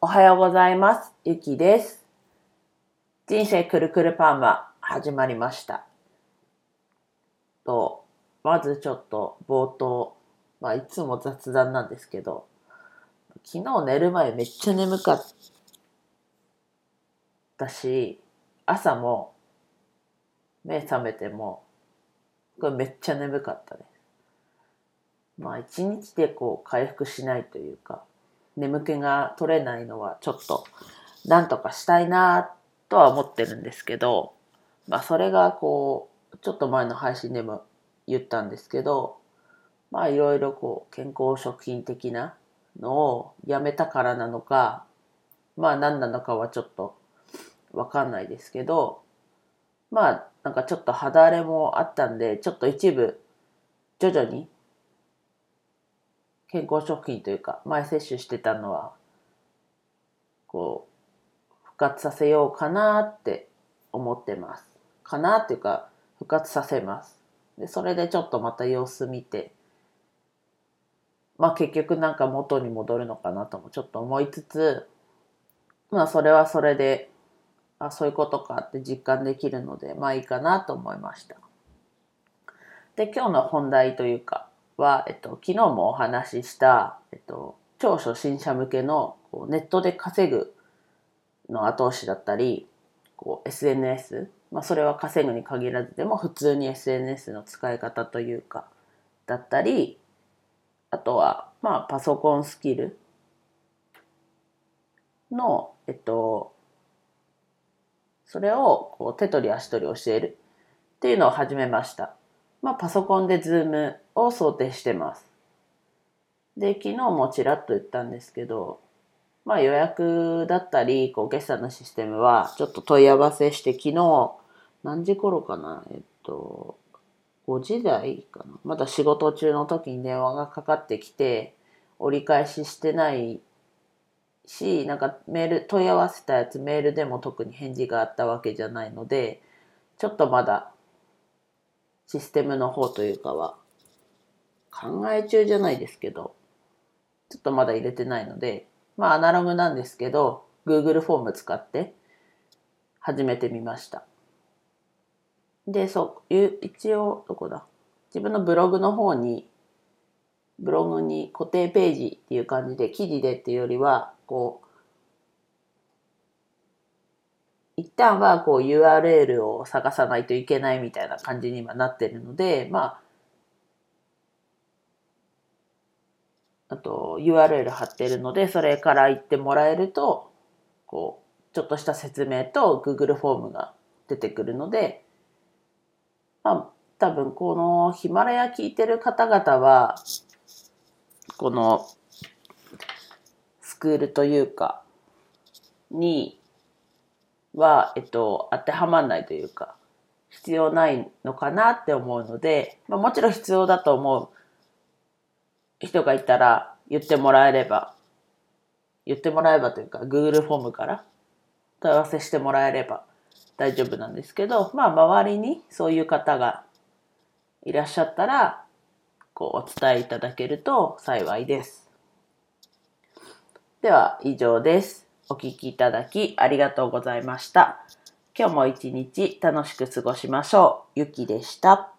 おはようございます。ゆきです。人生くるくるパーマ始まりました。と、まずちょっと冒頭、まあいつも雑談なんですけど、昨日寝る前めっちゃ眠かったし、朝も目覚めても、これめっちゃ眠かったです。まあ一日でこう回復しないというか、眠気が取れないのはちょっとなんとかしたいなとは思ってるんですけど、まあそれがこう、ちょっと前の配信でも言ったんですけど、まあいろいろこう健康食品的なのをやめたからなのか、まあ何なのかはちょっとわかんないですけど、まあなんかちょっと肌荒れもあったんで、ちょっと一部徐々に健康食品というか前摂取してたのはこう復活させようかなって思ってます。かなっていうか復活させます。でそれでちょっとまた様子見てまあ結局なんか元に戻るのかなともちょっと思いつつまあそれはそれであそういうことかって実感できるのでまあいいかなと思いました。で今日の本題というかは、えっと、昨日もお話しした、えっと、超初心者向けのこうネットで稼ぐの後押しだったり、こう SNS、まあそれは稼ぐに限らずでも普通に SNS の使い方というか、だったり、あとは、まあパソコンスキルの、えっと、それをこう手取り足取り教えるっていうのを始めました。まあ、パソコンでズームを想定してます。で、昨日もちらっと言ったんですけど、まあ予約だったり、こう決済のシステムはちょっと問い合わせして、昨日、何時頃かな？えっと、5時台かな？まだ仕事中の時に電話がかかってきて、折り返ししてないし、なんかメール、問い合わせたやつメールでも特に返事があったわけじゃないので、ちょっとまだシステムの方というかは考え中じゃないですけど、ちょっとまだ入れてないので、まあアナログなんですけど、Google フォーム使って始めてみました。で、そういう、一応、どこだ？自分のブログの方に、ブログに固定ページっていう感じで、記事でっていうよりは、こう、一旦はこう URL を探さないといけないみたいな感じに今なってるので、まあ、あと URL 貼ってるので、それから行ってもらえると、こう、ちょっとした説明と Google フォームが出てくるので、まあ、多分このヒマラヤ聞いてる方々は、このスクールというか、には、えっと、当てはまんないというか、必要ないのかなって思うので、まあ、もちろん必要だと思う人がいたら言ってもらえれば、言ってもらえばというか、Google フォームから問い合わせしてもらえれば大丈夫なんですけど、まあ、周りにそういう方がいらっしゃったら、こう、お伝えいただけると幸いです。では、以上です。お聞きいただきありがとうございました。今日も一日楽しく過ごしましょう。ゆきでした。